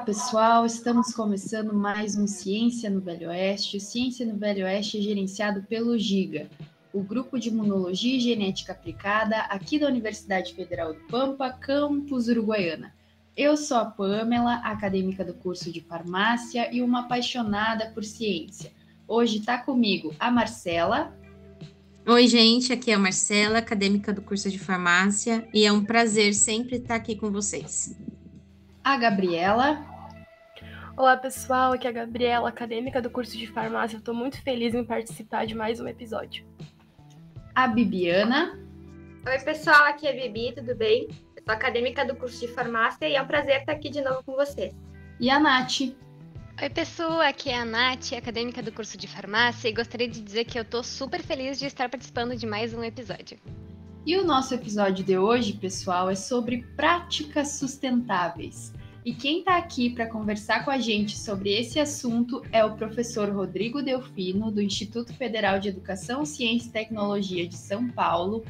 Olá, pessoal. Estamos começando mais um Ciência no Velho Oeste. O Ciência no Velho Oeste é gerenciado pelo GIGA, o Grupo de Imunologia e Genética Aplicada aqui da Universidade Federal do Pampa, campus Uruguaiana. Eu sou a Pamela, acadêmica do curso de farmácia e uma apaixonada por ciência. Hoje está comigo a Marcela. Oi, gente, aqui é a Marcela, acadêmica do curso de farmácia, e é um prazer sempre estar aqui com vocês. A Gabriela. Olá, pessoal, aqui é a Gabriela, acadêmica do curso de farmácia. Estou muito feliz em participar de mais um episódio. A Bibiana. Oi, pessoal, aqui é a Bibi, tudo bem? Eu sou acadêmica do curso de farmácia e é um prazer estar aqui de novo com vocês. E a Nath. Oi, pessoal, aqui é a Nath, acadêmica do curso de farmácia, e gostaria de dizer que eu tô super feliz de estar participando de mais um episódio. E o nosso episódio de hoje, pessoal, é sobre práticas sustentáveis. E quem está aqui para conversar com a gente sobre esse assunto é o professor Rodrigo Delfino, do Instituto Federal de Educação, Ciência e Tecnologia de São Paulo.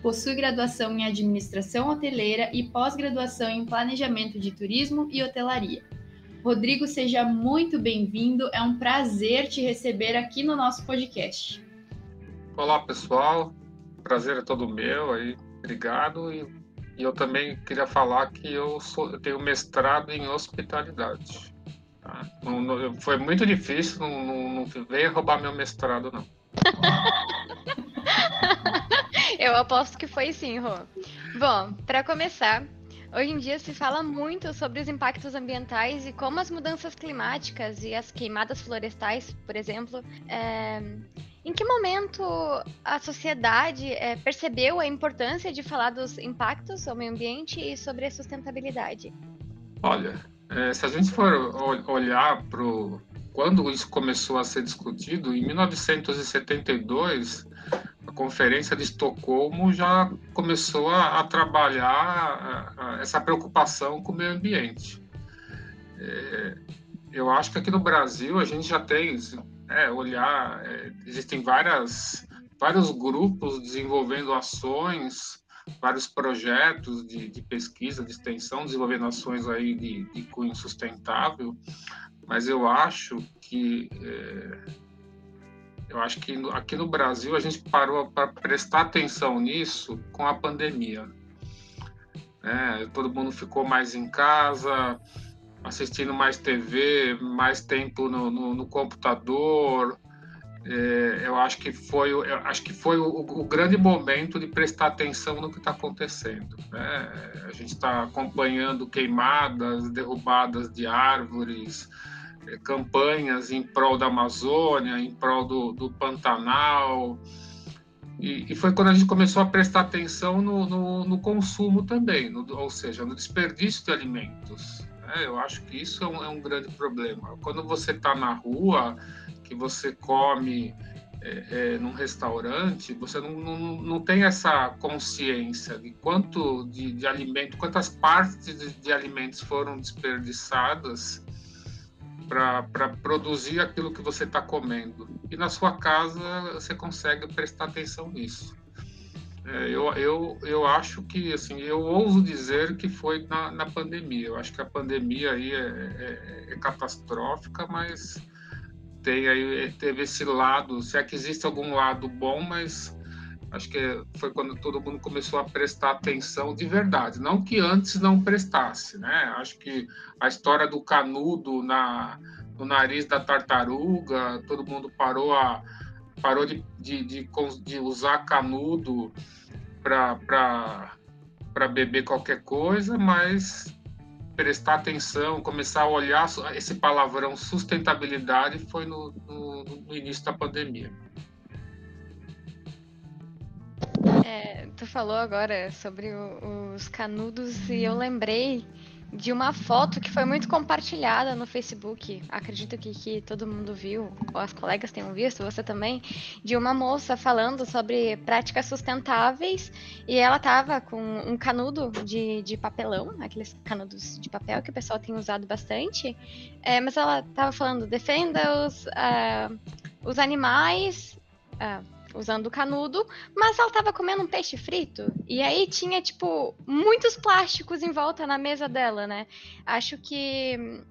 Possui graduação em Administração Hoteleira e pós-graduação em Planejamento de Turismo e Hotelaria. Rodrigo, seja muito bem-vindo. É um prazer te receber aqui no nosso podcast. Olá, pessoal. Prazer é todo meu aí. Obrigado. E, e eu também queria falar que eu, sou, eu tenho mestrado em hospitalidade. Tá? Não, não, foi muito difícil, não, não, não veio roubar meu mestrado, não. eu aposto que foi sim, Rô. Bom, para começar, Hoje em dia se fala muito sobre os impactos ambientais e como as mudanças climáticas e as queimadas florestais, por exemplo, é... em que momento a sociedade é, percebeu a importância de falar dos impactos ao meio ambiente e sobre a sustentabilidade? Olha, é, se a gente for olhar para quando isso começou a ser discutido, em 1972 a Conferência de Estocolmo já começou a, a trabalhar a, a, essa preocupação com o meio ambiente. É, eu acho que aqui no Brasil a gente já tem, é, olhar, é, existem várias, vários grupos desenvolvendo ações, vários projetos de, de pesquisa, de extensão, desenvolvendo ações aí de, de cunho sustentável, mas eu acho que é, eu acho que aqui no Brasil a gente parou para prestar atenção nisso com a pandemia. É, todo mundo ficou mais em casa, assistindo mais TV, mais tempo no, no, no computador. É, eu acho que foi, acho que foi o, o, grande momento de prestar atenção no que está acontecendo. Né? A gente está acompanhando queimadas, derrubadas de árvores, campanhas em prol da Amazônia, em prol do, do Pantanal. E, e, foi quando a gente começou a prestar atenção no, no, no consumo também, no, ou seja, no desperdício de alimentos. Né? Eu acho que isso é um, é um grande problema. Quando você está na rua, que você come é, é, num restaurante, você não, não, não tem essa consciência de quanto de, de alimento, quantas partes de, de alimentos foram desperdiçadas para produzir aquilo que você está comendo. E na sua casa você consegue prestar atenção nisso. É, eu, eu, eu acho que, assim, eu ouso dizer que foi na, na pandemia. Eu acho que a pandemia aí é, é, é catastrófica, mas tem aí, teve esse lado, se é que existe algum lado bom, mas Acho que foi quando todo mundo começou a prestar atenção de verdade, não que antes não prestasse, né? Acho que a história do canudo na, no nariz da tartaruga, todo mundo parou a parou de, de, de, de usar canudo para beber qualquer coisa, mas prestar atenção, começar a olhar esse palavrão sustentabilidade foi no, no, no início da pandemia. É, tu falou agora sobre o, os canudos e eu lembrei de uma foto que foi muito compartilhada no Facebook. Acredito que, que todo mundo viu, ou as colegas tenham visto, você também, de uma moça falando sobre práticas sustentáveis e ela tava com um canudo de, de papelão, aqueles canudos de papel que o pessoal tem usado bastante, é, mas ela tava falando, defenda os, uh, os animais. Uh, usando canudo, mas ela estava comendo um peixe frito. E aí tinha, tipo, muitos plásticos em volta na mesa dela, né? Acho que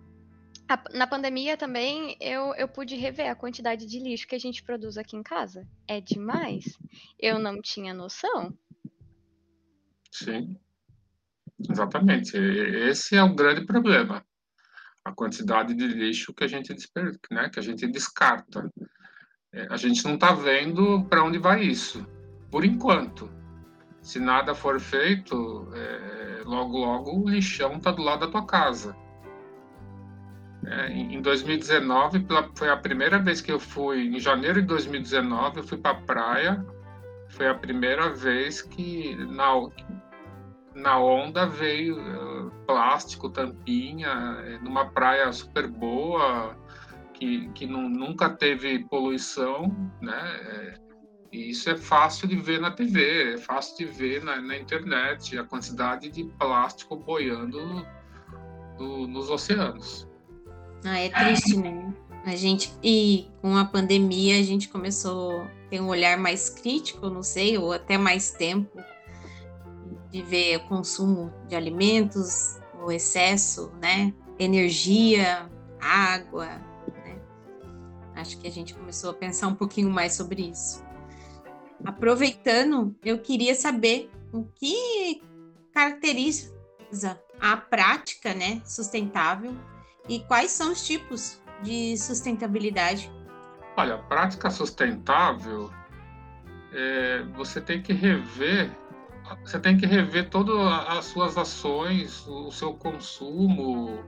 a, na pandemia também eu, eu pude rever a quantidade de lixo que a gente produz aqui em casa. É demais. Eu não tinha noção. Sim. Exatamente. Esse é o grande problema. A quantidade de lixo que a gente, né, que a gente descarta. É, a gente não está vendo para onde vai isso, por enquanto. Se nada for feito, é, logo, logo o lixão está do lado da tua casa. É, em 2019, foi a primeira vez que eu fui, em janeiro de 2019, eu fui para a praia. Foi a primeira vez que na, na onda veio uh, plástico, tampinha, é, numa praia super boa, que, que não, nunca teve poluição, né? É, e isso é fácil de ver na TV, é fácil de ver na, na internet, a quantidade de plástico boiando do, nos oceanos. Ah, é triste, né? A gente, e com a pandemia, a gente começou a ter um olhar mais crítico, não sei, ou até mais tempo, de ver o consumo de alimentos, o excesso, né? Energia, água, Acho que a gente começou a pensar um pouquinho mais sobre isso. Aproveitando, eu queria saber o que caracteriza a prática né, sustentável e quais são os tipos de sustentabilidade. Olha, prática sustentável, é, você tem que rever, você tem que rever todas as suas ações, o seu consumo,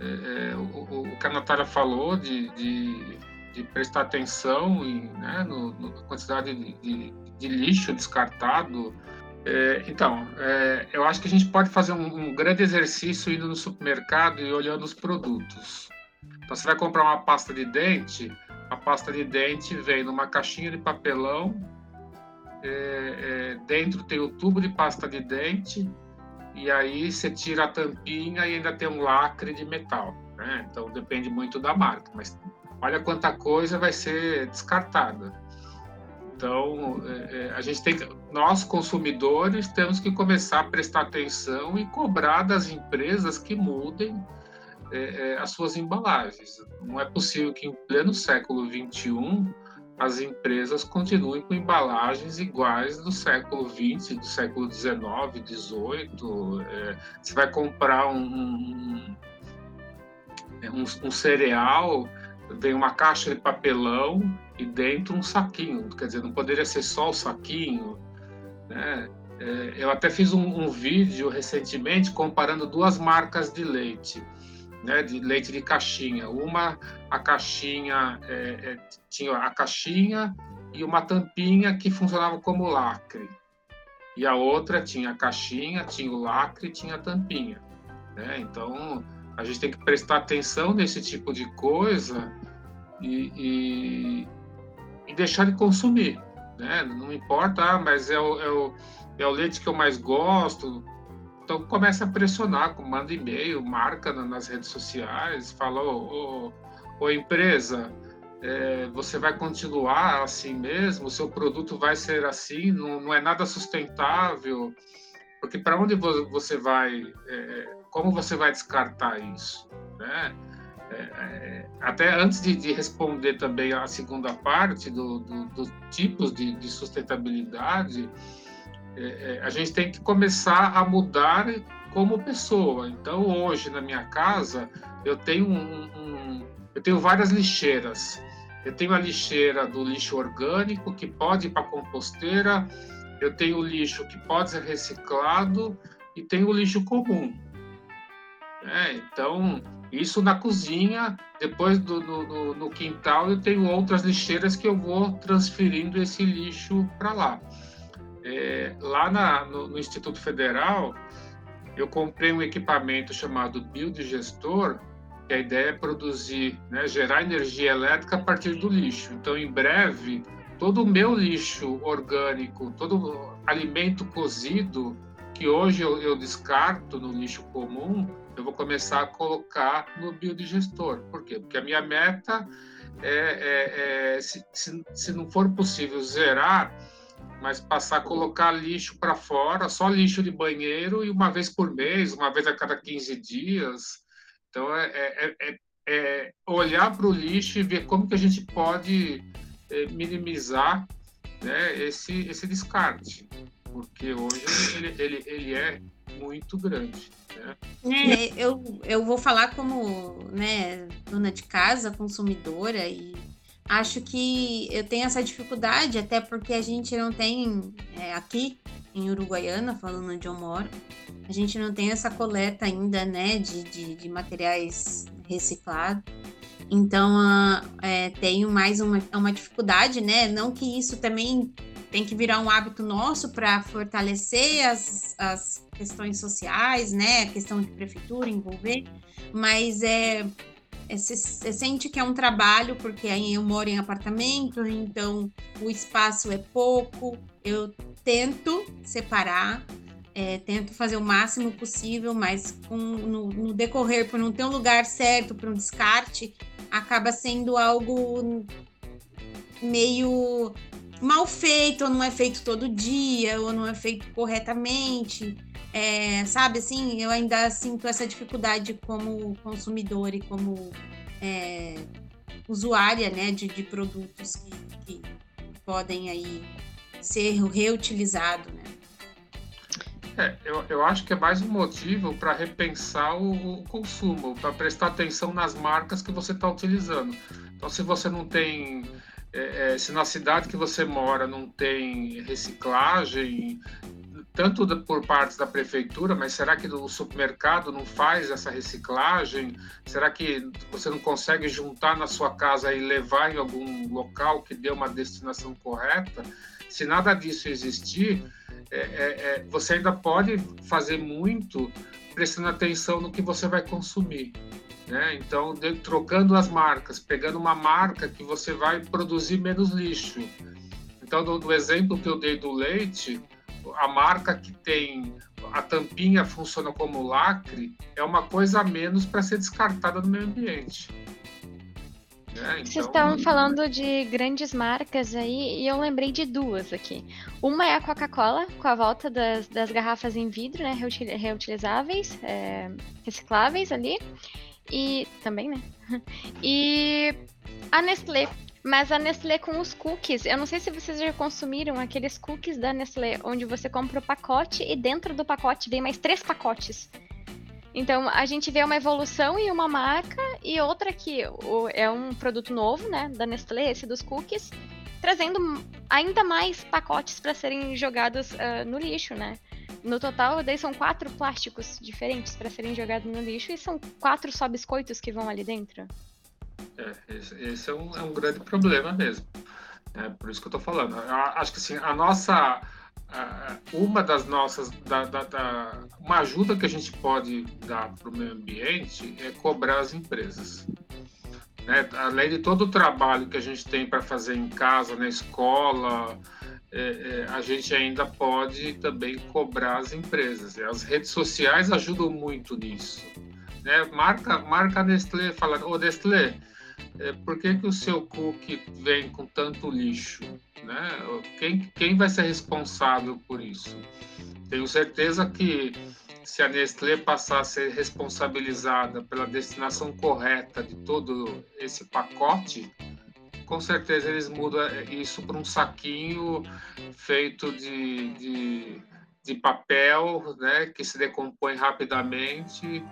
é, é, o, o, que a Natália falou de, de, de prestar atenção em, né, no, na quantidade de, de, de, lixo descartado. É, então, é, eu acho que a gente pode fazer um, um, grande exercício indo no supermercado e olhando os produtos. Então, você vai comprar uma pasta de dente, a pasta de dente vem numa caixinha de papelão, é, é, dentro tem o tubo de pasta de dente, e aí você tira a tampinha e ainda tem um lacre de metal. Né? Então depende muito da marca, mas olha quanta coisa vai ser descartada. Então é, é, a gente tem, nós consumidores temos que começar a prestar atenção e cobrar das empresas que mudem é, as suas embalagens. Não é possível que em pleno século 21 as empresas continuem com embalagens iguais do século XX, do século XIX, XVIII. É, você vai comprar um, um, um, um, cereal, vem uma caixa de papelão e dentro um saquinho. Quer dizer, não poderia ser só o saquinho. Né? É, eu até fiz um, um vídeo recentemente comparando duas marcas de leite né, de leite de caixinha. Uma, a caixinha é, é, tinha a caixinha e uma tampinha que funcionava como lacre. E a outra tinha a caixinha, tinha o lacre tinha a tampinha. Né? Então, a gente tem que prestar atenção nesse tipo de coisa e, e, e deixar de consumir. Né? Não importa, ah, mas é o, é, o, é o leite que eu mais gosto, então começa a pressionar, manda e-mail, marca nas redes sociais, fala, ô, empresa, é, você vai continuar assim mesmo, o seu produto vai ser assim, não, não é nada sustentável, porque para onde você vai, é, como você vai descartar isso, né? É, é até antes de, de, responder também a segunda parte do, do, dos tipos de, de sustentabilidade, é, é, a gente tem que começar a mudar como pessoa. Então, hoje na minha casa eu tenho um, um, eu tenho várias lixeiras. Eu tenho a lixeira do lixo orgânico que pode ir para composteira. Eu tenho o lixo que pode ser reciclado e tenho o lixo comum. É, então, isso na cozinha, depois do, no, no quintal eu tenho outras lixeiras que eu vou transferindo esse lixo para lá. É, lá na, no, no, Instituto Federal, eu comprei um equipamento chamado Biodigestor, que a ideia é produzir, né, gerar energia elétrica a partir do lixo. Então, em breve, todo o meu lixo orgânico, todo alimento cozido, que hoje eu, eu descarto no lixo comum, eu vou começar a colocar no biodigestor. Por quê? Porque a minha meta é, é, é se, se, se não for possível zerar, mas passar a colocar lixo para fora, só lixo de banheiro e uma vez por mês, uma vez a cada 15 dias. Então, é, é, é, é olhar para o lixo e ver como que a gente pode é, minimizar né, esse, esse descarte, porque hoje ele, ele, ele é muito grande. Né? É, eu, eu vou falar como né, dona de casa, consumidora, e acho que eu tenho essa dificuldade, até porque a gente não tem é, aqui em Uruguaiana, falando onde eu moro, a gente não tem essa coleta ainda né, de, de, de materiais reciclados. Então, uh, é, tenho mais uma, uma dificuldade, né? Não que isso também tem que virar um hábito nosso para fortalecer as, as questões sociais, né? A questão de prefeitura envolver, mas é, você sente que é um trabalho, porque aí eu moro em apartamento, então o espaço é pouco. Eu tento separar, é, tento fazer o máximo possível, mas com, no, no decorrer, por não ter um lugar certo para um descarte, acaba sendo algo meio mal feito, ou não é feito todo dia, ou não é feito corretamente. É, sabe, assim, eu ainda sinto essa dificuldade como consumidor e como é, usuária, né, de, de produtos que, que, podem aí ser reutilizados, né. É, eu, eu acho que é mais um motivo para repensar o, o consumo, para prestar atenção nas marcas que você está utilizando. Então, se você não tem é, é, se na cidade que você mora não tem reciclagem, tanto por parte da prefeitura, mas será que o supermercado não faz essa reciclagem? Será que você não consegue juntar na sua casa e levar em algum local que dê uma destinação correta? Se nada disso existir, é, é, é você ainda pode fazer muito prestando atenção no que você vai consumir. Né? Então, de, trocando as marcas, pegando uma marca que você vai produzir menos lixo. Então, do, do exemplo que eu dei do leite, a marca que tem a tampinha funciona como lacre é uma coisa a menos para ser descartada no meio ambiente. É, então... Vocês estavam falando de grandes marcas aí e eu lembrei de duas aqui. Uma é a Coca-Cola, com a volta das, das garrafas em vidro, né, reutilizáveis, é, recicláveis ali. E também, né? E a Nestlé. Mas a Nestlé com os cookies, eu não sei se vocês já consumiram aqueles cookies da Nestlé, onde você compra o pacote e dentro do pacote vem mais três pacotes. Então a gente vê uma evolução em uma marca e outra que é um produto novo, né, da Nestlé, esse dos cookies, trazendo ainda mais pacotes para serem jogados uh, no lixo, né? No total, daí são quatro plásticos diferentes para serem jogados no lixo e são quatro só biscoitos que vão ali dentro. É, esse, é, um, é, um, grande problema mesmo. É por isso que eu estou falando. Eu acho que assim, a nossa. uma das nossas. Da, da, da, uma ajuda que a gente pode dar para o meio ambiente é cobrar as empresas. Né? Além de todo o trabalho que a gente tem para fazer em casa, na escola, é, é, a gente ainda pode também cobrar as empresas. As redes sociais ajudam muito nisso. Né? Marca, marca Nestlé, fala, ô Nestlé, é, por que, que o seu cookie vem com tanto lixo? Né? Quem, quem vai ser responsável por isso? Tenho certeza que se a Nestlé passar a ser responsabilizada pela destinação correta de todo esse pacote, com certeza eles mudam isso para um saquinho feito de, de, de, papel, né, que se decompõe rapidamente,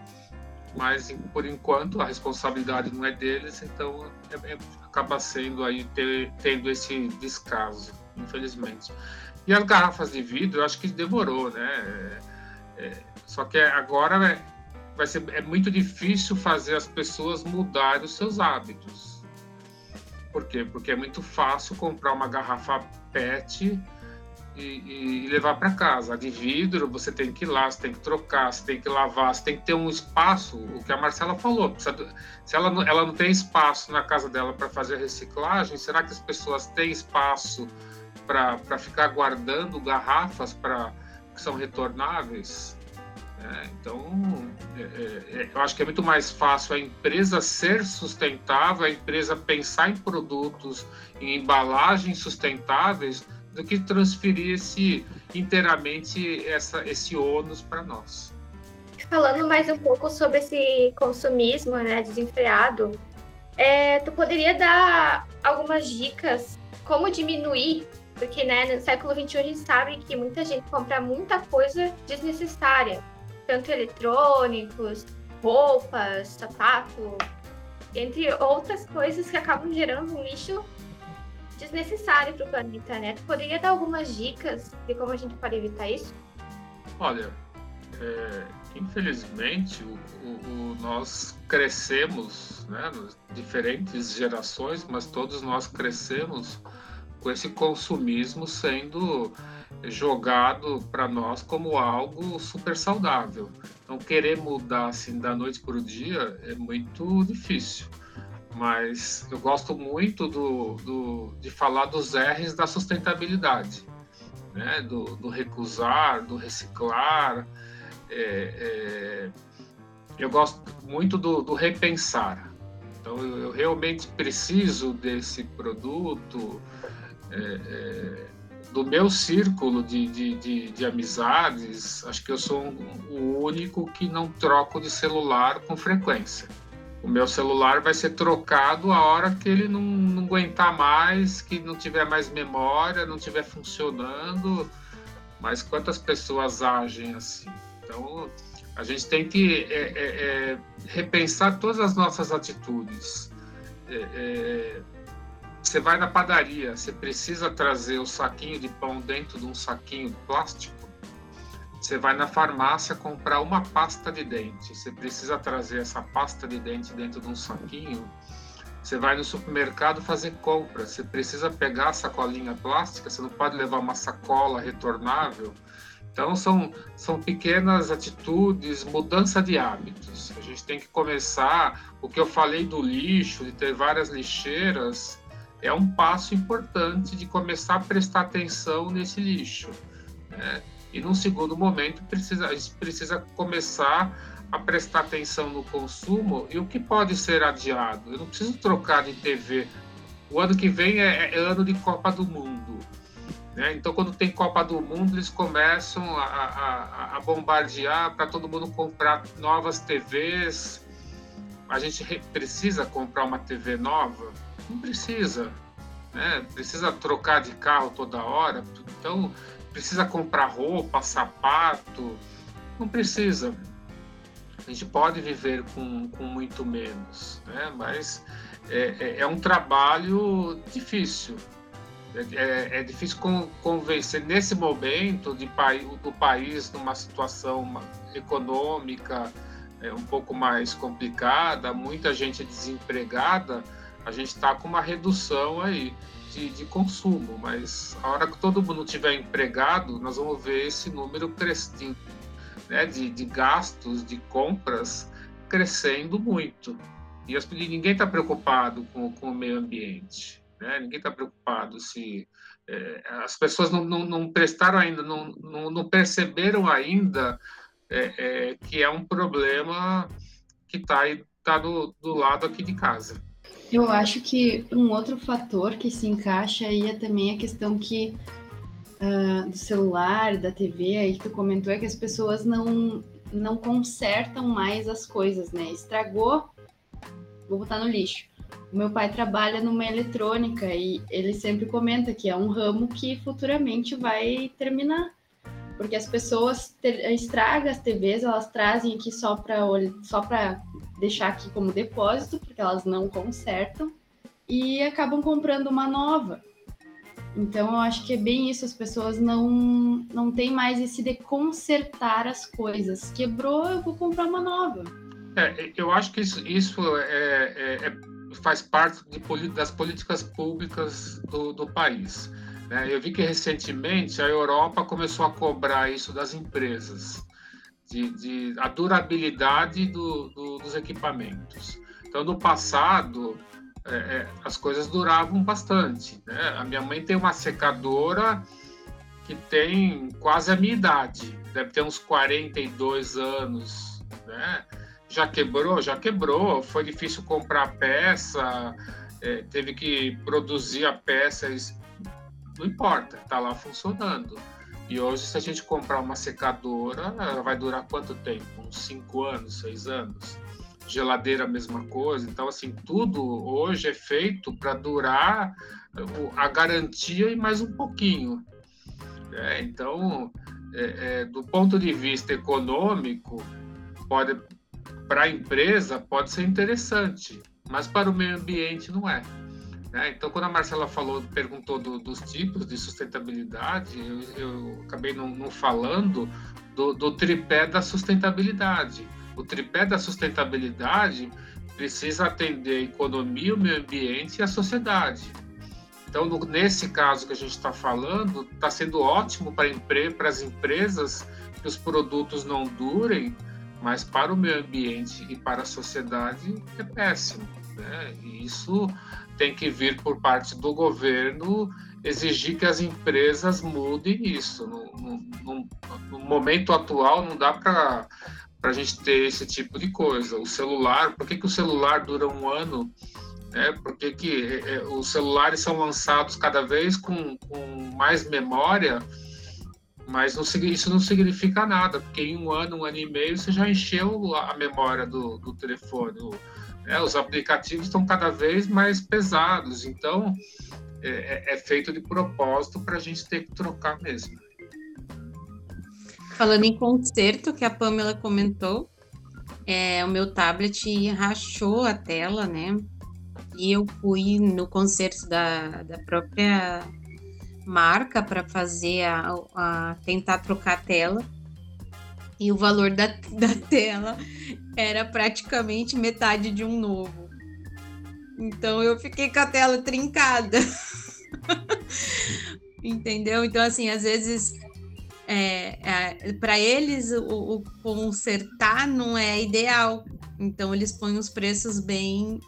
mas por enquanto a responsabilidade não é deles, então é, é, acaba sendo aí ter, tendo esse descaso, infelizmente. E as garrafas de vidro, eu acho que demorou, né? É, é só que agora é, vai ser é muito difícil fazer as pessoas mudarem os seus hábitos por quê? Porque é muito fácil comprar uma garrafa PET e, e levar para casa. A de vidro, você tem que ir lá, você tem que trocar, você tem que lavar, você tem que ter um espaço. O que a Marcela falou, se ela não, ela não tem espaço na casa dela para fazer reciclagem, será que as pessoas têm espaço para ficar guardando garrafas para que são retornáveis? É, então, é, é, é, eu acho que é muito mais fácil a empresa ser sustentável, a empresa pensar em produtos, em embalagens sustentáveis, do que transferir esse, inteiramente essa, esse ônus para nós. Falando mais um pouco sobre esse consumismo né, desenfreado, é, tu poderia dar algumas dicas como diminuir porque, né, no século XXI a gente sabe que muita gente compra muita coisa desnecessária, tanto eletrônicos, roupas, sapato, entre outras coisas que acabam gerando um lixo desnecessário para o planeta, né? Tu poderia dar algumas dicas de como a gente pode evitar isso? Olha, é, infelizmente, o, o, o, nós crescemos, né, diferentes gerações, mas todos nós crescemos com esse consumismo sendo jogado para nós como algo super saudável. Então, querer mudar assim da noite para o dia é muito difícil. Mas eu gosto muito do, do, de falar dos R's da sustentabilidade, né? do, do recusar, do reciclar. É, é, eu gosto muito do, do repensar. Então, eu, eu realmente preciso desse produto, é, é, do meu círculo de, de, de, de, amizades, acho que eu sou um, o único que não troco de celular com frequência. O meu celular vai ser trocado a hora que ele não, não aguentar mais, que não tiver mais memória, não tiver funcionando. Mas quantas pessoas agem assim? Então, a gente tem que é, é, é repensar todas as nossas atitudes. É, é, você vai na padaria, você precisa trazer o saquinho de pão dentro de um saquinho plástico. Você vai na farmácia comprar uma pasta de dente, você precisa trazer essa pasta de dente dentro de um saquinho. Você vai no supermercado fazer compra, você precisa pegar a sacolinha plástica, você não pode levar uma sacola retornável. Então, são, são pequenas atitudes, mudança de hábitos. A gente tem que começar. O que eu falei do lixo, de ter várias lixeiras, é um passo importante de começar a prestar atenção nesse lixo. Né? E num segundo momento, precisa, a gente precisa começar a prestar atenção no consumo e o que pode ser adiado. Eu não preciso trocar de TV. O ano que vem é, é ano de Copa do Mundo. Né? Então, quando tem Copa do Mundo, eles começam a, a, a bombardear para todo mundo comprar novas TVs. A gente precisa comprar uma TV nova? Não precisa. Né? Precisa trocar de carro toda hora. Então, precisa comprar roupa, sapato. Não precisa. A gente pode viver com, com muito menos, né? mas é, é, é um trabalho difícil. É, é, é difícil convencer nesse momento de, do país numa situação econômica é, um pouco mais complicada, muita gente desempregada, a gente está com uma redução aí de, de, consumo, mas a hora que todo mundo tiver empregado, nós vamos ver esse número crescendo, né, de, de gastos, de compras crescendo muito. E, as, ninguém está preocupado com, com, o meio ambiente, né? ninguém está preocupado se é, as pessoas não, não, não prestaram ainda, não, não, não perceberam ainda é, é, que é um problema que está tá do, do lado aqui de casa. Eu acho que um outro fator que se encaixa aí é também a questão que uh, do celular, da TV, aí que tu comentou, é que as pessoas não, não consertam mais as coisas, né? Estragou, vou botar no lixo. O meu pai trabalha numa eletrônica e ele sempre comenta que é um ramo que futuramente vai terminar. Porque as pessoas estragam as TVs, elas trazem aqui só para só deixar aqui como depósito, porque elas não consertam, e acabam comprando uma nova. Então, eu acho que é bem isso, as pessoas não, não têm mais esse de consertar as coisas. Quebrou, eu vou comprar uma nova. É, eu acho que isso, isso é, é, é faz parte de, das políticas públicas do, do país. Né? Eu vi que recentemente a Europa começou a cobrar isso das empresas de, de a durabilidade do, do, dos equipamentos. Então, no passado, é, é, as coisas duravam bastante. Né? A minha mãe tem uma secadora que tem quase a minha idade. deve ter uns 42 anos, né? Já quebrou? Já quebrou. Foi difícil comprar peça, é, teve que produzir a peça, não importa, está lá funcionando. E hoje, se a gente comprar uma secadora, ela vai durar quanto tempo? Uns 5 anos, 6 anos. Geladeira, a mesma coisa. Então, assim, tudo hoje é feito para durar a garantia e mais um pouquinho. É, então, é, é, do ponto de vista econômico, pode para a empresa pode ser interessante, mas para o meio ambiente não é. Né? Então, quando a Marcela falou, perguntou do, dos tipos de sustentabilidade, eu, eu acabei não, não falando do, do, tripé da sustentabilidade. O tripé da sustentabilidade precisa atender a economia, o meio ambiente e a sociedade. Então, no, nesse caso que a gente está falando, está sendo ótimo para empre, as empresas que os produtos não durem, mas para o meio ambiente e para a sociedade é péssimo. Né? E isso tem que vir por parte do governo exigir que as empresas mudem isso. No, no, no momento atual, não dá para a gente ter esse tipo de coisa. O celular, por que, que o celular dura um ano? Né? Por que, que é, é os celulares são lançados cada vez com, com mais memória? Mas não, isso não significa nada, porque em um ano, um ano e meio, você já encheu a memória do, do telefone. É, os aplicativos estão cada vez mais pesados, então é, é, é feito de propósito para a gente ter que trocar mesmo. Falando em conserto, que a Pamela comentou, é, o meu tablet rachou a tela, né? E eu fui no conserto da, da própria marca para fazer a, a, tentar trocar a tela e o valor da, da tela era praticamente metade de um novo. Então eu fiquei com a tela trincada. Entendeu? Então, assim, às vezes é, é, para eles o, o, consertar não é ideal. Então eles põem os preços bem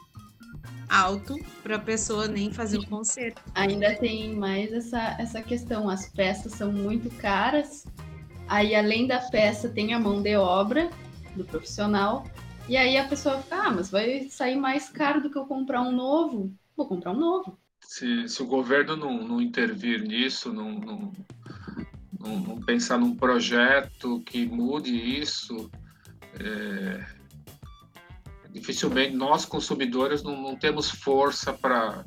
alto para a pessoa nem fazer o conserto. Ainda tem mais essa, essa questão, as peças são muito caras Aí, além da peça, tem a mão de obra do profissional. E aí a pessoa fica, ah, mas vai sair mais caro do que eu comprar um novo. Vou comprar um novo. Se, se o governo não, não intervir nisso, não, não, não, pensar num projeto que mude isso, é, dificilmente nós consumidores não, não temos força para.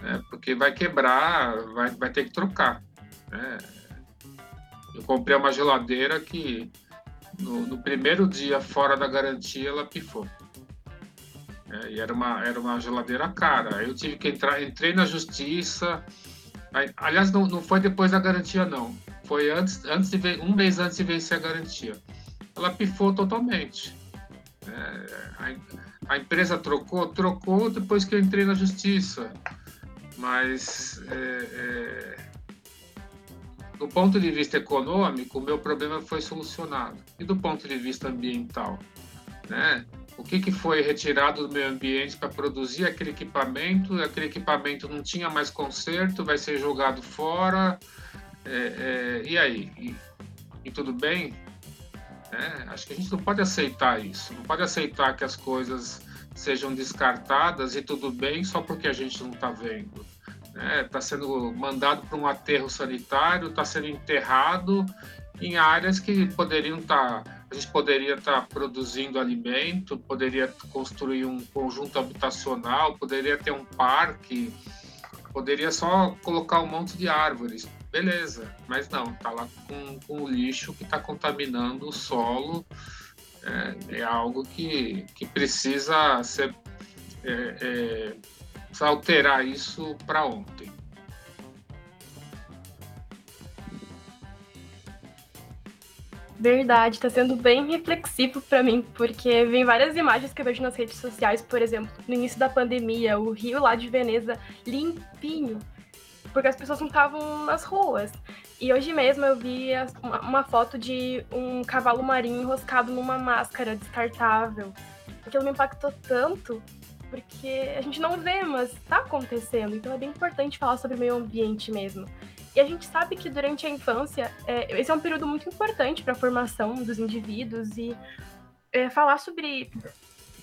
Né, porque vai quebrar, vai, vai ter que trocar. Né? Eu comprei uma geladeira que no, no primeiro dia fora da garantia ela pifou. É, e era uma, era uma geladeira cara. Eu tive que entrar, entrei na justiça. Aí, aliás, não, não foi depois da garantia, não. Foi antes, antes de, um mês antes de vencer a garantia. Ela pifou totalmente. É, a, a, empresa trocou, trocou depois que eu entrei na justiça. Mas é, é do ponto de vista econômico, o meu problema foi solucionado. E do ponto de vista ambiental, né? O que, que foi retirado do meio ambiente para produzir aquele equipamento? Aquele equipamento não tinha mais conserto, vai ser jogado fora. É, é, e aí? E, e tudo bem? É, acho que a gente não pode aceitar isso. Não pode aceitar que as coisas sejam descartadas e tudo bem só porque a gente não está vendo está né? Tá sendo mandado para um aterro sanitário, está sendo enterrado em áreas que poderiam estar, tá, a gente poderia estar tá produzindo alimento, poderia construir um conjunto habitacional, poderia ter um parque, poderia só colocar um monte de árvores, beleza, mas não, está lá com, com o lixo que está contaminando o solo, é, é, algo que, que precisa ser é, é, precisa alterar isso para ontem. Verdade, está sendo bem reflexivo para mim, porque vem várias imagens que eu vejo nas redes sociais, por exemplo, no início da pandemia, o rio lá de Veneza limpinho, porque as pessoas não estavam nas ruas. E hoje mesmo eu vi uma foto de um cavalo marinho enroscado numa máscara descartável. Aquilo me impactou tanto porque a gente não vê, mas está acontecendo. Então é bem importante falar sobre o meio ambiente mesmo. E a gente sabe que durante a infância, é, esse é um período muito importante para a formação dos indivíduos e é, falar sobre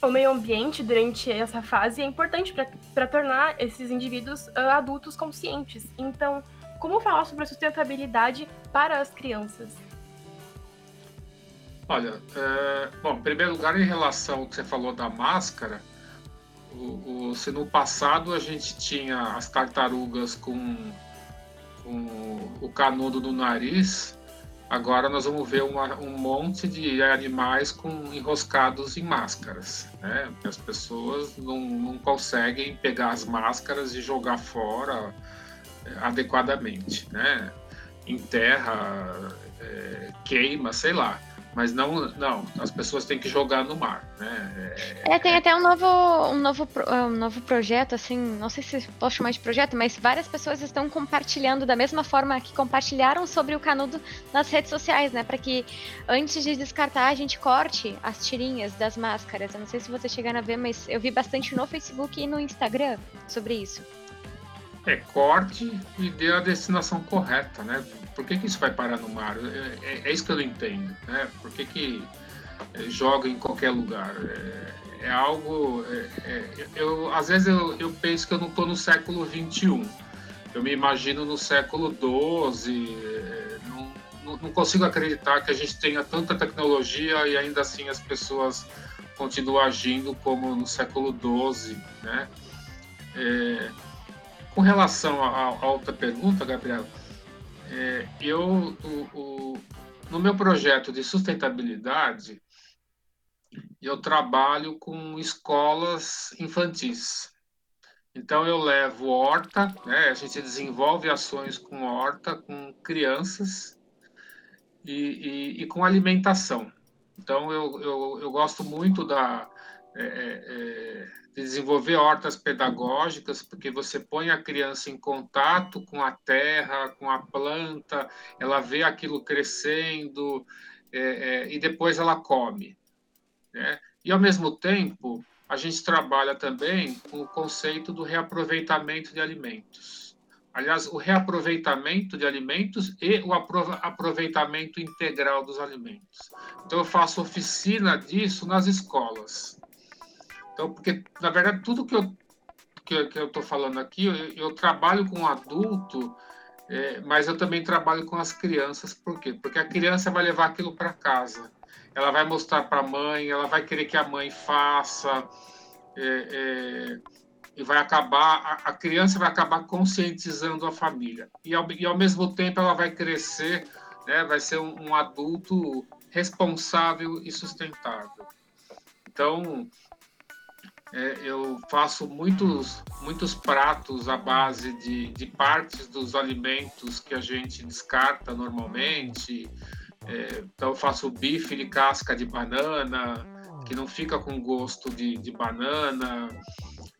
o meio ambiente durante essa fase é importante para tornar esses indivíduos uh, adultos conscientes. Então, como falar sobre a sustentabilidade para as crianças? Olha, é, bom, em primeiro lugar, em relação ao que você falou da máscara, o, o, se no passado a gente tinha as tartarugas com, com o canudo no nariz, Agora nós vamos ver uma, um monte de animais com enroscados em máscaras, né? As pessoas não, não conseguem pegar as máscaras e jogar fora é, adequadamente, né? Enterra, é, queima, sei lá. Mas não, não, as pessoas têm que jogar no mar, né? É, é tem até um novo, um novo, um novo projeto, assim, não sei se posso chamar de projeto, mas várias pessoas estão compartilhando da mesma forma que compartilharam sobre o canudo nas redes sociais, né? Para que antes de descartar a gente corte as tirinhas das máscaras. Eu não sei se vocês chegaram a ver, mas eu vi bastante no Facebook e no Instagram sobre isso. É, corte e dê a destinação correta, né? Por que, que isso vai parar no mar? É, é, é isso que eu não entendo, né? Por que, que é, joga em qualquer lugar? É, é algo... É, é, eu, às vezes eu, eu penso que eu não estou no século XXI. Eu me imagino no século XII. Não, não, não consigo acreditar que a gente tenha tanta tecnologia e ainda assim as pessoas continuam agindo como no século XII, né? É, com relação à outra pergunta, Gabriel, é, eu, o, o, no meu projeto de sustentabilidade, eu trabalho com escolas infantis. Então, eu levo horta, né? a gente desenvolve ações com horta, com crianças e, e, e com alimentação. Então, eu, eu, eu gosto muito da, é, é, é desenvolver hortas pedagógicas, porque você põe a criança em contato com a terra, com a planta, ela vê aquilo crescendo é, é, e depois ela come. Né? E, ao mesmo tempo, a gente trabalha também com o conceito do reaproveitamento de alimentos. Aliás, o reaproveitamento de alimentos e o aproveitamento integral dos alimentos. Então, eu faço oficina disso nas escolas. Então, porque, na verdade, tudo que eu que, que eu estou falando aqui, eu, eu, trabalho com adulto, é, mas eu também trabalho com as crianças. Por quê? Porque a criança vai levar aquilo para casa. Ela vai mostrar para a mãe, ela vai querer que a mãe faça, é, é, e vai acabar, a, a, criança vai acabar conscientizando a família. E ao, e ao mesmo tempo ela vai crescer, né, vai ser um, um adulto responsável e sustentável. Então, é, eu faço muitos, muitos pratos à base de, de partes dos alimentos que a gente descarta normalmente. É, então, faço bife de casca de banana, que não fica com gosto de, de banana.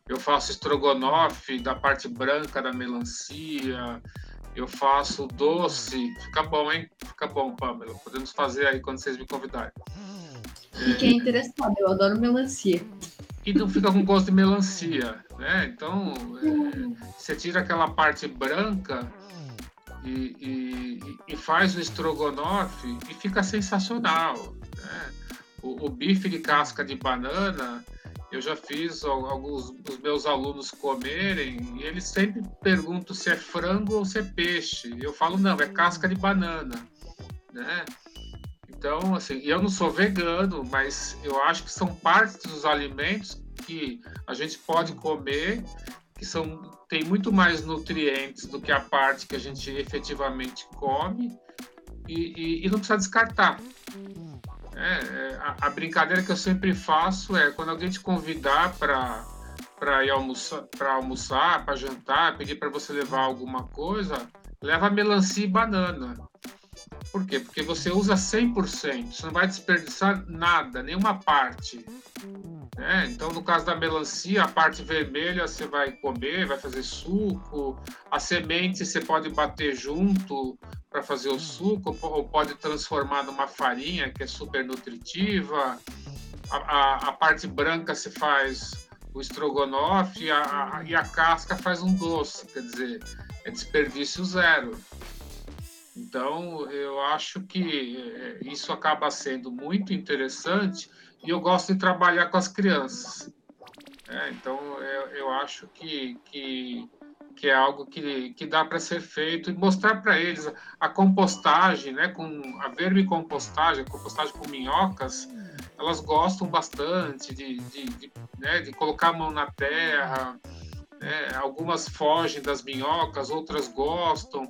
Eu faço estrogonofe da parte branca da melancia. Eu faço doce. Fica bom, hein? Fica bom, Pamela. Podemos fazer aí quando vocês me convidarem. Fiquei interessado, eu adoro melancia e não fica com gosto de melancia, né? Então, é, você tira aquela parte branca e, e, e, faz o estrogonofe e fica sensacional, né? O, o, bife de casca de banana, eu já fiz alguns dos meus alunos comerem e eles sempre perguntam se é frango ou se é peixe. Eu falo, não, é casca de banana, né? Então, assim, eu não sou vegano, mas eu acho que são partes dos alimentos que a gente pode comer que são tem muito mais nutrientes do que a parte que a gente efetivamente come e, e, e não precisa descartar. É, é, a, a, brincadeira que eu sempre faço é quando alguém te convidar para para ir almoçar, para almoçar, para jantar, pedir para você levar alguma coisa, leva melancia e banana. Por quê? Porque você usa 100%, você não vai desperdiçar nada, nenhuma parte. Né? Então, no caso da melancia, a parte vermelha você vai comer, vai fazer suco, a semente você pode bater junto para fazer o suco, ou pode transformar numa farinha que é super nutritiva. A, a, a parte branca você faz o estrogonofe e a, e a casca faz um doce, quer dizer, é desperdício zero. Então, eu acho que é, isso acaba sendo muito interessante e eu gosto de trabalhar com as crianças. É, então, eu, eu acho que, que, que, é algo que, que dá para ser feito e mostrar para eles a compostagem, né, com a vermicompostagem, a compostagem com minhocas, elas gostam bastante de, de, de, né, de colocar a mão na terra, né, algumas fogem das minhocas, outras gostam,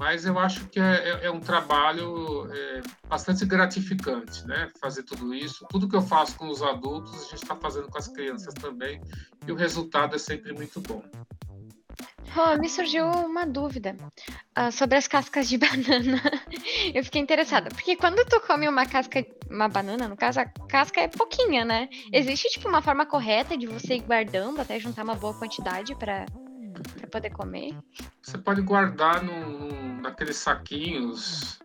mas eu acho que é, é, é um trabalho é, bastante gratificante, né? Fazer tudo isso. Tudo que eu faço com os adultos, a gente está fazendo com as crianças também, e o resultado é sempre muito bom. Oh, me surgiu uma dúvida uh, sobre as cascas de banana. Eu fiquei interessada, porque quando tu come uma casca, uma banana, no caso, a casca é pouquinha, né? Existe, tipo, uma forma correta de você ir guardando até juntar uma boa quantidade para para poder comer? Você pode guardar num, naqueles saquinhos.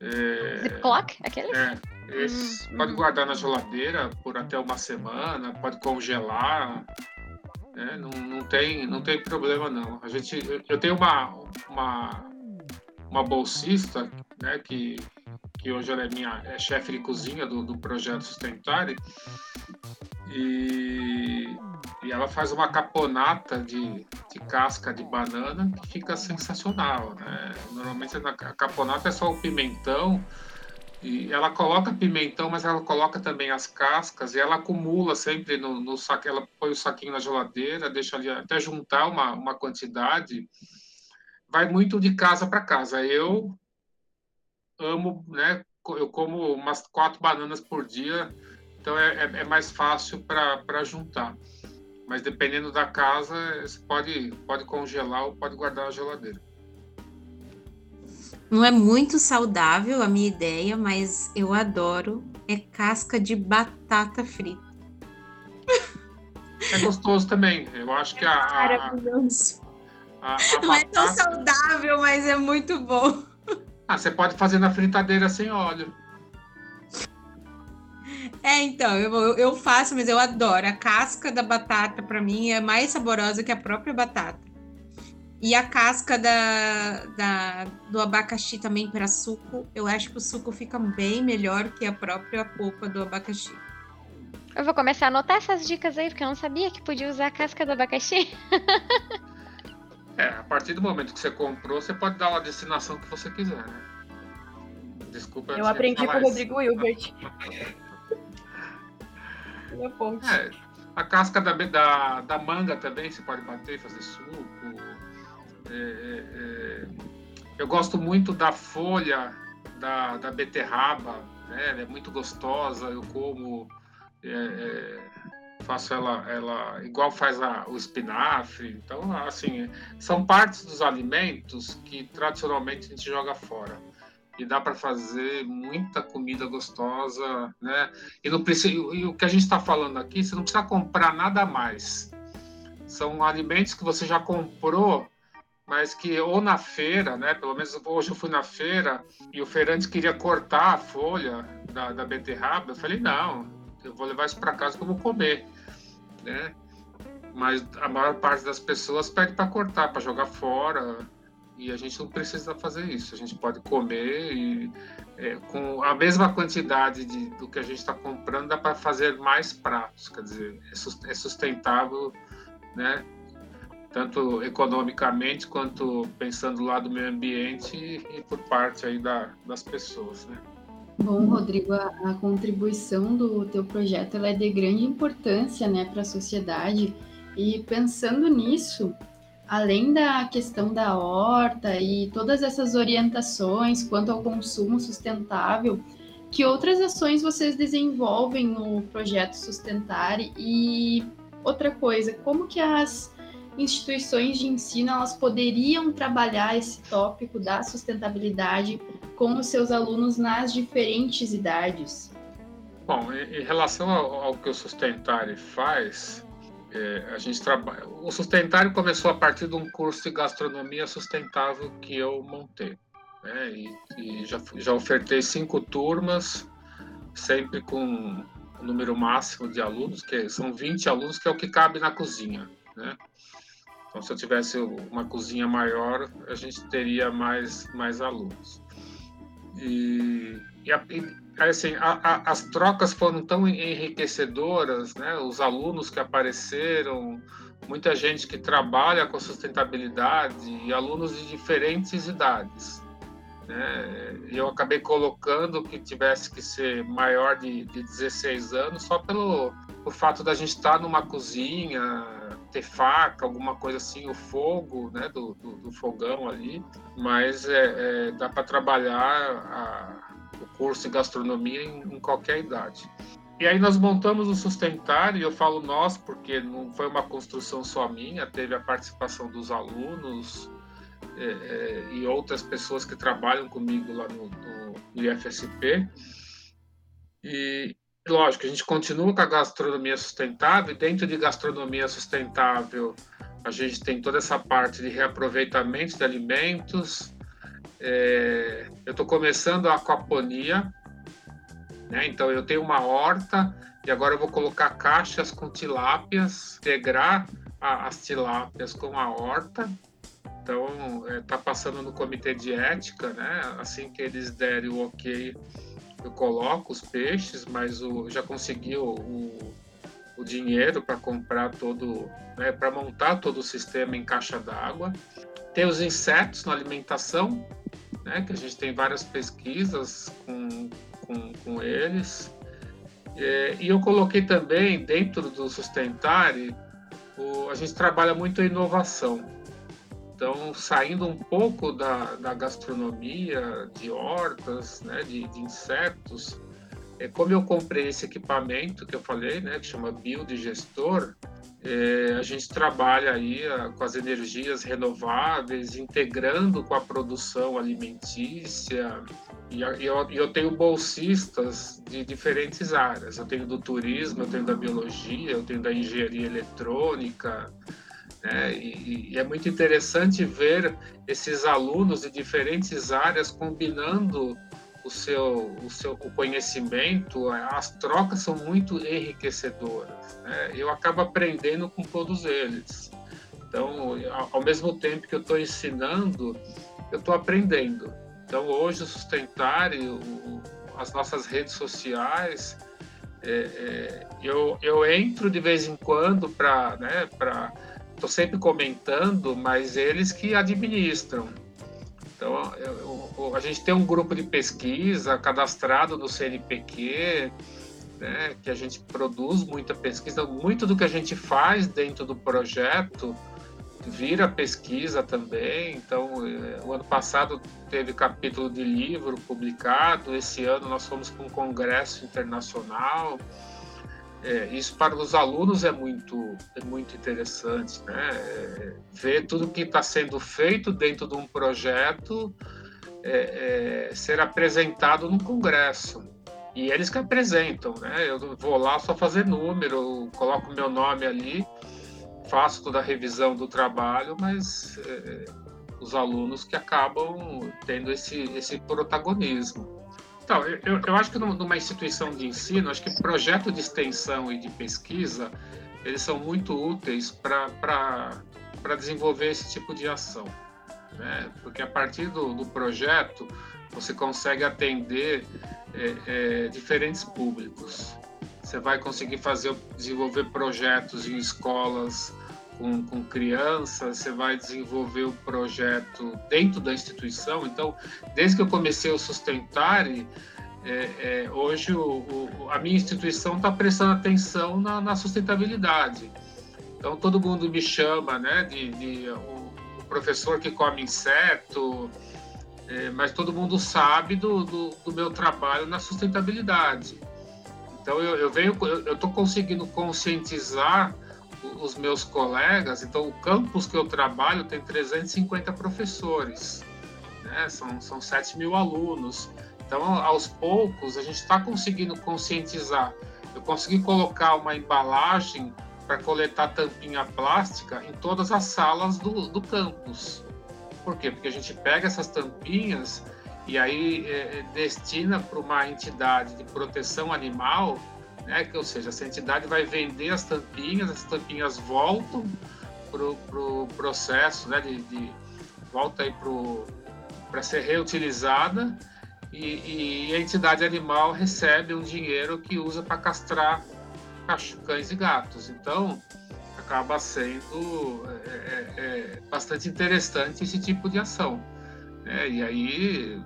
É, Ziploc? Aqueles? É, esse, hum, pode hum. guardar na geladeira por até uma semana, pode congelar. Né? Não, não, tem, não tem problema não. A gente, eu tenho uma, uma, uma bolsista né, que, que hoje ela é minha é chefe de cozinha do, do projeto Sustentare e, e ela faz uma caponata de, de casca de banana que fica sensacional, né? Normalmente a caponata é só o pimentão e ela coloca pimentão, mas ela coloca também as cascas e ela acumula sempre no, no saco. Ela põe o saquinho na geladeira, deixa ali até juntar uma, uma quantidade. Vai muito de casa para casa. Eu amo, né? Eu como umas quatro bananas por dia então é, é, é mais fácil para juntar. Mas dependendo da casa, você pode, pode congelar ou pode guardar na geladeira. Não é muito saudável a minha ideia, mas eu adoro. É casca de batata frita. É gostoso também. Eu acho que a. a Maravilhoso. A, a Não batata... é tão saudável, mas é muito bom. Ah, você pode fazer na fritadeira sem óleo. É, então, eu, eu faço, mas eu adoro. A casca da batata, para mim, é mais saborosa que a própria batata. E a casca da, da, do abacaxi também para suco, eu acho que o suco fica bem melhor que a própria polpa do abacaxi. Eu vou começar a anotar essas dicas aí, porque eu não sabia que podia usar a casca do abacaxi. é, a partir do momento que você comprou, você pode dar a destinação que você quiser, né? Desculpa. Eu aprendi com o Rodrigo Hilbert. É, a casca da, da, da manga também você pode bater e fazer suco. É, é, é, eu gosto muito da folha da, da beterraba, né? Ela é muito gostosa, eu como, é, é, faço ela, ela igual faz a, o espinafre. Então, assim, são partes dos alimentos que tradicionalmente a gente joga fora e dá para fazer muita comida gostosa, né? E, não precisa, e o que a gente está falando aqui, você não precisa comprar nada mais. São alimentos que você já comprou, mas que ou na feira, né? Pelo menos hoje eu fui na feira e o feirante queria cortar a folha da, da beterraba. Eu falei não, eu vou levar isso para casa que eu vou comer, né? Mas a maior parte das pessoas pede para cortar, para jogar fora, e a gente não precisa fazer isso. A gente pode comer e é, com a mesma quantidade de, do que a gente está comprando dá para fazer mais pratos. Quer dizer, é, é sustentável, né? Tanto economicamente quanto pensando lá do meio ambiente e, por parte aí da, das pessoas, né? Bom, Rodrigo, a, a, contribuição do teu projeto é de grande importância, né, para a sociedade. E pensando nisso, além da questão da horta e todas essas orientações quanto ao consumo sustentável, que outras ações vocês desenvolvem no projeto Sustentare e outra coisa, como que as instituições de ensino elas poderiam trabalhar esse tópico da sustentabilidade com os seus alunos nas diferentes idades? Bom, em relação ao, que o Sustentare faz, é, a gente trabalha. O Sustentário começou a partir de um curso de gastronomia sustentável que eu montei. Né? E, e já, já ofertei cinco turmas, sempre com um número máximo de alunos, que são 20 alunos, que é o que cabe na cozinha. Né? Então, se eu tivesse uma cozinha maior, a gente teria mais, mais alunos. E, e, assim, a, a, as trocas foram tão enriquecedoras, né? Os alunos que apareceram, muita gente que trabalha com sustentabilidade e alunos de diferentes idades. Né? Eu acabei colocando que tivesse que ser maior de, de 16 anos só pelo o fato da gente estar numa cozinha, ter faca, alguma coisa assim, o fogo, né, do, do, do fogão ali, mas é, é, dá para trabalhar a, o curso de gastronomia em, em, qualquer idade. E aí nós montamos o Sustentar, e eu falo nós porque não foi uma construção só minha, teve a participação dos alunos é, é e outras pessoas que trabalham comigo lá no, no, no IFSP. E, lógico, a gente continua com a gastronomia sustentável, e dentro de gastronomia sustentável, a gente tem toda essa parte de reaproveitamento de alimentos. É, eu estou começando a aquaponia, né? então eu tenho uma horta e agora eu vou colocar caixas com tilápias, integrar a, as tilápias com a horta. Então, está é, passando no comitê de ética, né? assim que eles derem o ok eu coloco os peixes, mas o, já consegui o, o, o dinheiro para comprar todo, né, para montar todo o sistema em caixa d'água. Tem os insetos na alimentação, né, que a gente tem várias pesquisas com, com, com eles. É, e eu coloquei também, dentro do Sustentare, o, a gente trabalha muito a inovação. Então, saindo um pouco da, da gastronomia, de hortas, né, de, de insetos, é, como eu comprei esse equipamento que eu falei, né, que chama Biodigestor, é, a gente trabalha aí a, com as energias renováveis, integrando com a produção alimentícia. E, e eu, eu, tenho bolsistas de diferentes áreas. Eu tenho do turismo, eu tenho da biologia, eu tenho da engenharia eletrônica, né? E, e, é muito interessante ver esses alunos de diferentes áreas combinando o seu, o seu o conhecimento, as trocas são muito enriquecedoras. Né? Eu acabo aprendendo com todos eles. Então, ao mesmo tempo que eu estou ensinando, eu estou aprendendo. Então, hoje, Sustentar, o, as nossas redes sociais, é, é, eu, eu entro de vez em quando para né, estou sempre comentando, mas eles que administram. Então, eu, eu, a gente tem um grupo de pesquisa cadastrado no CNPq, né, que a gente produz muita pesquisa, muito do que a gente faz dentro do projeto vira pesquisa também. Então, eh, o ano passado teve capítulo de livro publicado, esse ano nós fomos para um congresso internacional. É, isso para os alunos é muito, é muito interessante, né? É, ver tudo que está sendo feito dentro de um projeto é, é, ser apresentado no congresso. E eles que apresentam, né? Eu vou lá só fazer número, coloco meu nome ali, faço toda a revisão do trabalho, mas é, os alunos que acabam tendo esse, esse protagonismo. Então, eu, eu acho que numa instituição de ensino, acho que projeto de extensão e de pesquisa, eles são muito úteis para desenvolver esse tipo de ação. Né? Porque a partir do, do projeto, você consegue atender é, é, diferentes públicos. Você vai conseguir fazer, desenvolver projetos em escolas com, com crianças, você vai desenvolver o um projeto dentro da instituição. Então, desde que eu comecei o Sustentar, é, é, hoje o, o, a minha instituição está prestando atenção na, na, sustentabilidade. Então, todo mundo me chama né, de, de o, o professor que come inseto, é, mas todo mundo sabe do, do, do, meu trabalho na sustentabilidade. Então, eu, eu eu estou conseguindo conscientizar os meus colegas, então o campus que eu trabalho tem 350 professores, né? são, são 7 mil alunos. Então, aos poucos, a gente está conseguindo conscientizar. Eu consegui colocar uma embalagem para coletar tampinha plástica em todas as salas do, do campus. Por quê? Porque a gente pega essas tampinhas e aí é, destina para uma entidade de proteção animal né? Que, ou seja, essa entidade vai vender as tampinhas, as tampinhas voltam pro, pro processo, né, de, de volta aí para ser reutilizada e, e, a entidade animal recebe um dinheiro que usa para castrar cães e gatos. Então, acaba sendo é, é, é, bastante interessante esse tipo de ação. Né? E aí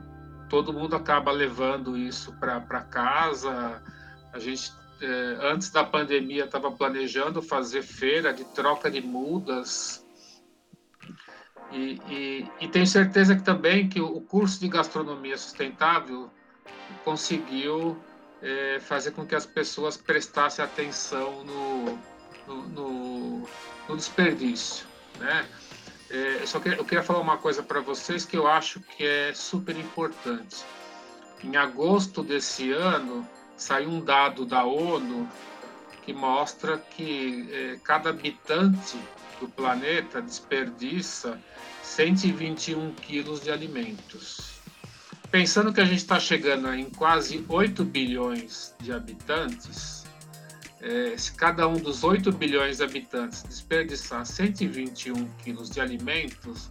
todo mundo acaba levando isso para casa. A gente, é, antes da pandemia, estava planejando fazer feira de troca de mudas. E, e, e, tenho certeza que também que o curso de gastronomia sustentável conseguiu é, fazer com que as pessoas prestassem atenção no, no, no, no desperdício, né? É, só eu queria falar uma coisa para vocês que eu acho que é super importante. Em agosto desse ano saiu um dado da ONU que mostra que é, cada habitante do planeta desperdiça 121 quilos de alimentos. Pensando que a gente está chegando em quase 8 bilhões de habitantes, é, se cada um dos 8 bilhões de habitantes desperdiçar 121 quilos de alimentos,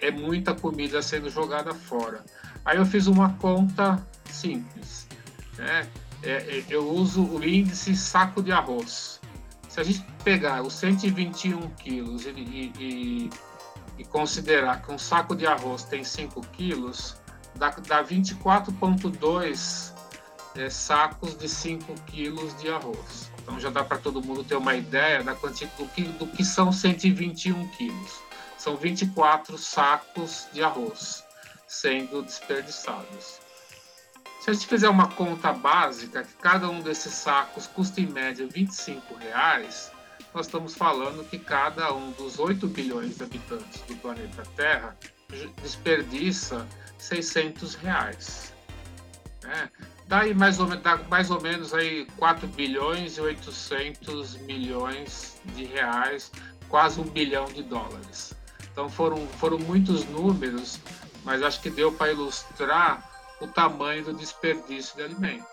é muita comida sendo jogada fora. Aí eu fiz uma conta simples. Né? É, é, eu uso o índice saco de arroz. Se a gente pegar os 121 quilos e, e, e considerar que um saco de arroz tem 5 quilos, dá, dá 24,2 é, sacos de 5 quilos de arroz. Então já dá para todo mundo ter uma ideia da quantidade do que, do que são 121 quilos. São 24 sacos de arroz sendo desperdiçados. Se a gente fizer uma conta básica, que cada um desses sacos custa em média 25 reais, nós estamos falando que cada um dos 8 bilhões de habitantes do planeta Terra desperdiça 600 reais. Né? Dá aí mais ou, dá mais ou menos aí 4 bilhões e 800 milhões de reais, quase um bilhão de dólares. Então foram, foram muitos números, mas acho que deu para ilustrar o tamanho do desperdício de alimentos.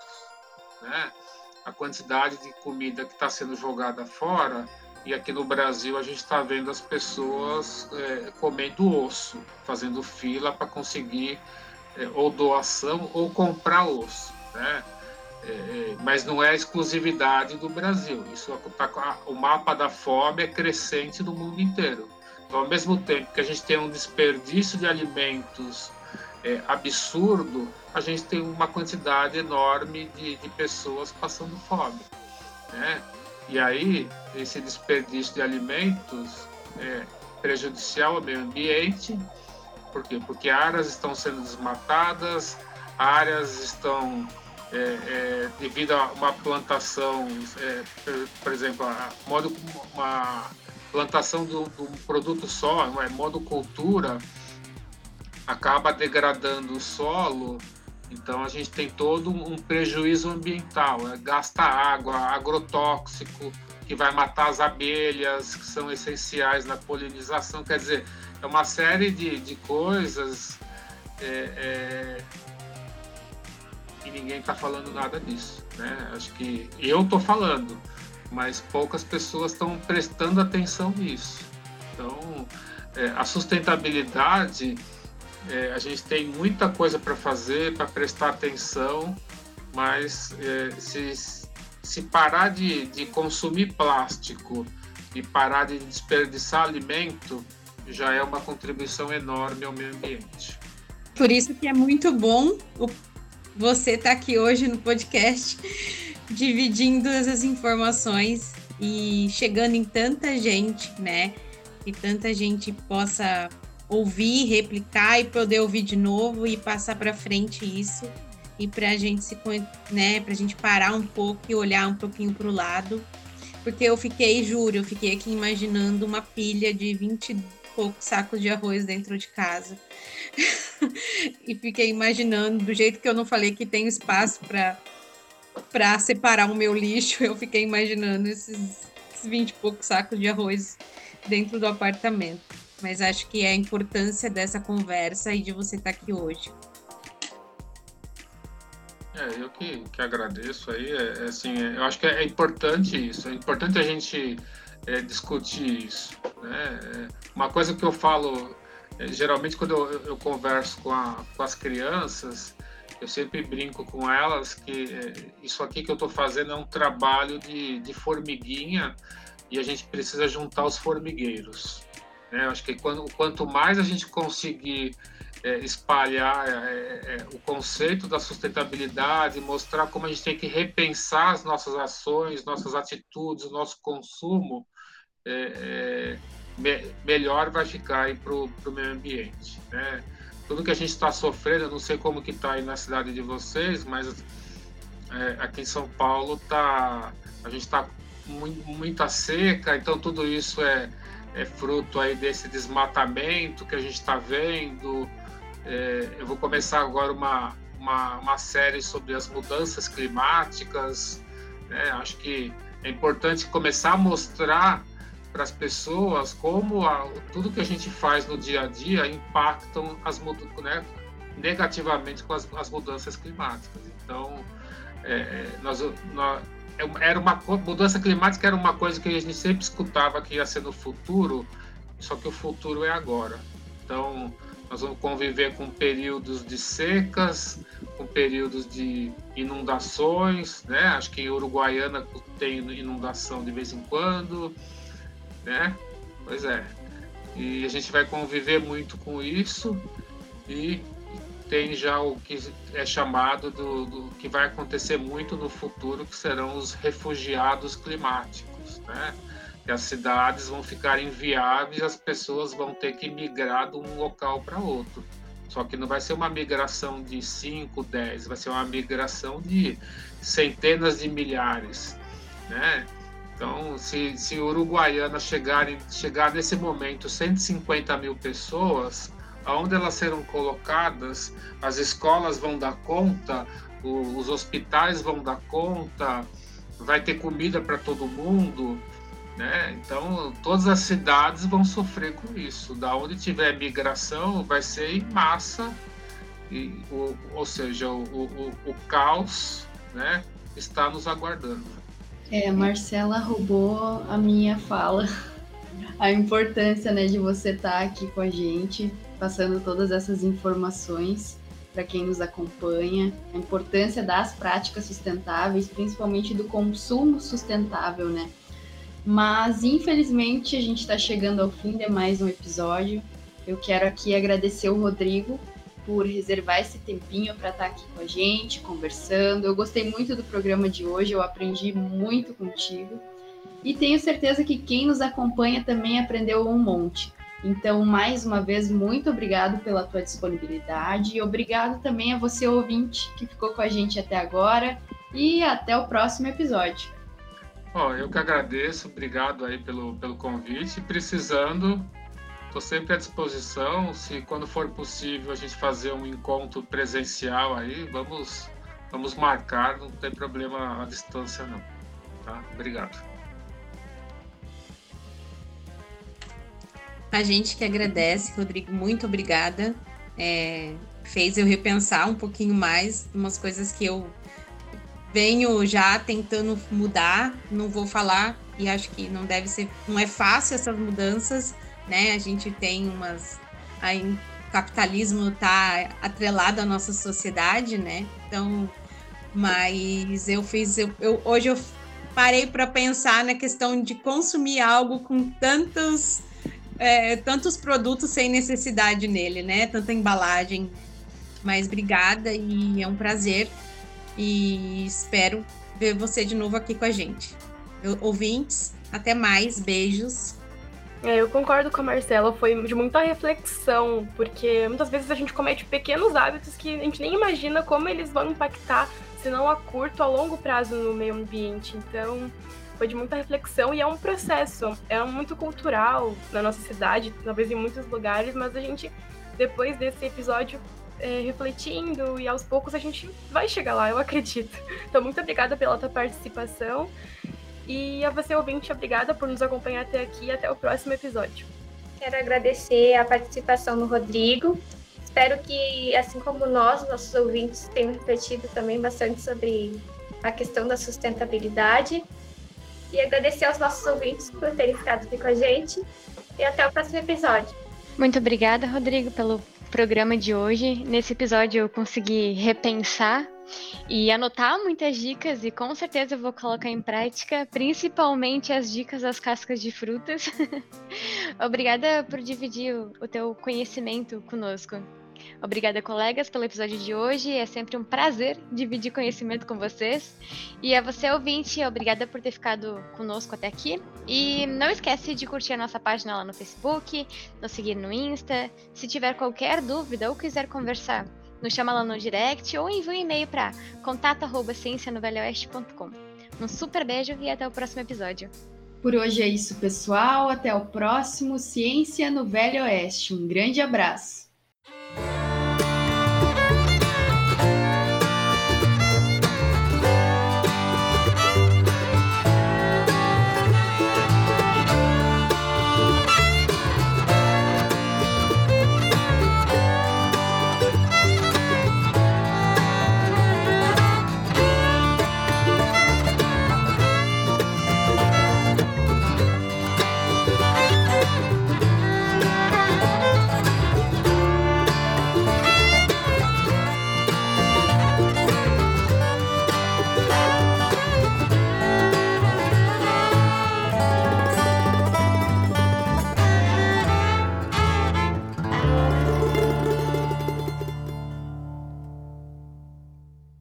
Né? A quantidade de comida que está sendo jogada fora, e aqui no Brasil a gente está vendo as pessoas é, comendo osso, fazendo fila para conseguir é, ou doação ou comprar osso né? É, é, mas não é exclusividade do Brasil. Isso tá, o mapa da fome é crescente no mundo inteiro. Então, ao mesmo tempo que a gente tem um desperdício de alimentos é, absurdo, a gente tem uma quantidade enorme de, de pessoas passando fome. Né? E aí, esse desperdício de alimentos é prejudicial ao meio ambiente, por quê? Porque áreas estão sendo desmatadas, áreas estão é, é, devido a uma plantação, é, por exemplo, a modo, uma plantação de um produto só, é, monocultura, acaba degradando o solo, então a gente tem todo um prejuízo ambiental, é, gasta água, agrotóxico, que vai matar as abelhas, que são essenciais na polinização, quer dizer, é uma série de, de coisas é, é e ninguém está falando nada disso. Né? Acho que eu estou falando, mas poucas pessoas estão prestando atenção nisso. Então, é, a sustentabilidade, é, a gente tem muita coisa para fazer, para prestar atenção, mas é, se, se parar de, de consumir plástico e parar de desperdiçar alimento, já é uma contribuição enorme ao meio ambiente. Por isso que é muito bom você tá aqui hoje no podcast dividindo essas informações e chegando em tanta gente, né? Que tanta gente possa ouvir, replicar e poder ouvir de novo e passar para frente isso e para a gente se, né? Para a gente parar um pouco e olhar um pouquinho para o lado, porque eu fiquei, juro, eu fiquei aqui imaginando uma pilha de 20 e poucos sacos de arroz dentro de casa. e fiquei imaginando, do jeito que eu não falei que tem espaço para para separar o meu lixo, eu fiquei imaginando esses, esses 20 e poucos sacos de arroz dentro do apartamento. Mas acho que é a importância dessa conversa e de você estar aqui hoje. É, eu que, que agradeço aí. É, é assim, é, eu acho que é importante isso. É importante a gente é, discutir isso, Né? Uma coisa que eu falo, é, geralmente quando eu, eu converso com, a, com as crianças, eu sempre brinco com elas que é, isso aqui que eu estou fazendo é um trabalho de, de formiguinha e a gente precisa juntar os formigueiros. Né? Acho que quando, quanto mais a gente conseguir é, espalhar é, é, é, o conceito da sustentabilidade, mostrar como a gente tem que repensar as nossas ações, nossas atitudes, o nosso consumo, é, me, melhor vai ficar para o meio ambiente. Né? Tudo que a gente está sofrendo, eu não sei como que está aí na cidade de vocês, mas aqui em São Paulo tá, a gente está muita seca, então tudo isso é, é fruto aí desse desmatamento que a gente está vendo, é, eu vou começar agora uma, uma, uma, série sobre as mudanças climáticas. Né? Acho que é importante começar a mostrar para as pessoas como a, tudo que a gente faz no dia a dia impactam as né, negativamente com as, as, mudanças climáticas. Então, é, nós, nós, era uma mudança climática era uma coisa que a gente sempre escutava que ia ser no futuro, só que o futuro é agora. Então, nós vamos conviver com períodos de secas, com períodos de inundações, né? Acho que em Uruguaiana tem inundação de vez em quando, né? Pois é. E a gente vai conviver muito com isso e tem já o que é chamado do, do que vai acontecer muito no futuro, que serão os refugiados climáticos, né? que as cidades vão ficar inviáveis, as pessoas vão ter que migrar de um local para outro. Só que não vai ser uma migração de 5, 10, vai ser uma migração de centenas de milhares, né? Então, se, se Uruguaiana chegar, chegar nesse momento 150 mil pessoas, aonde elas serão colocadas, as escolas vão dar conta, os hospitais vão dar conta, vai ter comida para todo mundo, né? Então, todas as cidades vão sofrer com isso. Da onde tiver migração, vai ser em massa, e, o, ou seja, o, o, o caos né, está nos aguardando. É, Marcela roubou a minha fala. A importância né, de você estar tá aqui com a gente, passando todas essas informações para quem nos acompanha, a importância das práticas sustentáveis, principalmente do consumo sustentável, né? Mas infelizmente a gente está chegando ao fim de mais um episódio. Eu quero aqui agradecer o Rodrigo por reservar esse tempinho para estar tá aqui com a gente, conversando. Eu gostei muito do programa de hoje, eu aprendi muito contigo. E tenho certeza que quem nos acompanha também aprendeu um monte. Então, mais uma vez, muito obrigado pela tua disponibilidade e obrigado também a você, ouvinte, que ficou com a gente até agora. E até o próximo episódio. Bom, eu que agradeço, obrigado aí pelo, pelo convite. Precisando, estou sempre à disposição. Se quando for possível a gente fazer um encontro presencial aí, vamos, vamos marcar, não tem problema a distância não. Tá? Obrigado. A gente que agradece, Rodrigo, muito obrigada. É, fez eu repensar um pouquinho mais umas coisas que eu venho já tentando mudar, não vou falar e acho que não deve ser, não é fácil essas mudanças, né? A gente tem umas aí o capitalismo está atrelado à nossa sociedade, né? Então, mas eu fiz, eu, eu hoje eu parei para pensar na questão de consumir algo com tantos é, tantos produtos sem necessidade nele, né? Tanta embalagem. Mas obrigada e é um prazer e espero ver você de novo aqui com a gente. Ouvintes, até mais, beijos. É, eu concordo com a Marcela, foi de muita reflexão, porque muitas vezes a gente comete pequenos hábitos que a gente nem imagina como eles vão impactar, se não a curto, a longo prazo no meio ambiente. Então, foi de muita reflexão e é um processo, é muito cultural na nossa cidade, talvez em muitos lugares, mas a gente, depois desse episódio, é, refletindo e aos poucos a gente vai chegar lá, eu acredito. Então, muito obrigada pela tua participação. E a você, ouvinte, obrigada por nos acompanhar até aqui e até o próximo episódio. Quero agradecer a participação do Rodrigo. Espero que, assim como nós, nossos ouvintes, tenham refletido também bastante sobre a questão da sustentabilidade. E agradecer aos nossos ouvintes por terem ficado aqui com a gente. e até o próximo episódio. Muito obrigada, Rodrigo, pelo programa de hoje. Nesse episódio eu consegui repensar e anotar muitas dicas e com certeza eu vou colocar em prática, principalmente as dicas das cascas de frutas. Obrigada por dividir o teu conhecimento conosco. Obrigada, colegas, pelo episódio de hoje. É sempre um prazer dividir conhecimento com vocês. E a você, ouvinte, obrigada por ter ficado conosco até aqui. E não esquece de curtir a nossa página lá no Facebook, nos seguir no Insta. Se tiver qualquer dúvida ou quiser conversar, nos chama lá no direct ou envie um e-mail para contato@ciencianovelhoeste.com. Um super beijo e até o próximo episódio. Por hoje é isso, pessoal. Até o próximo Ciência no Velho Oeste. Um grande abraço.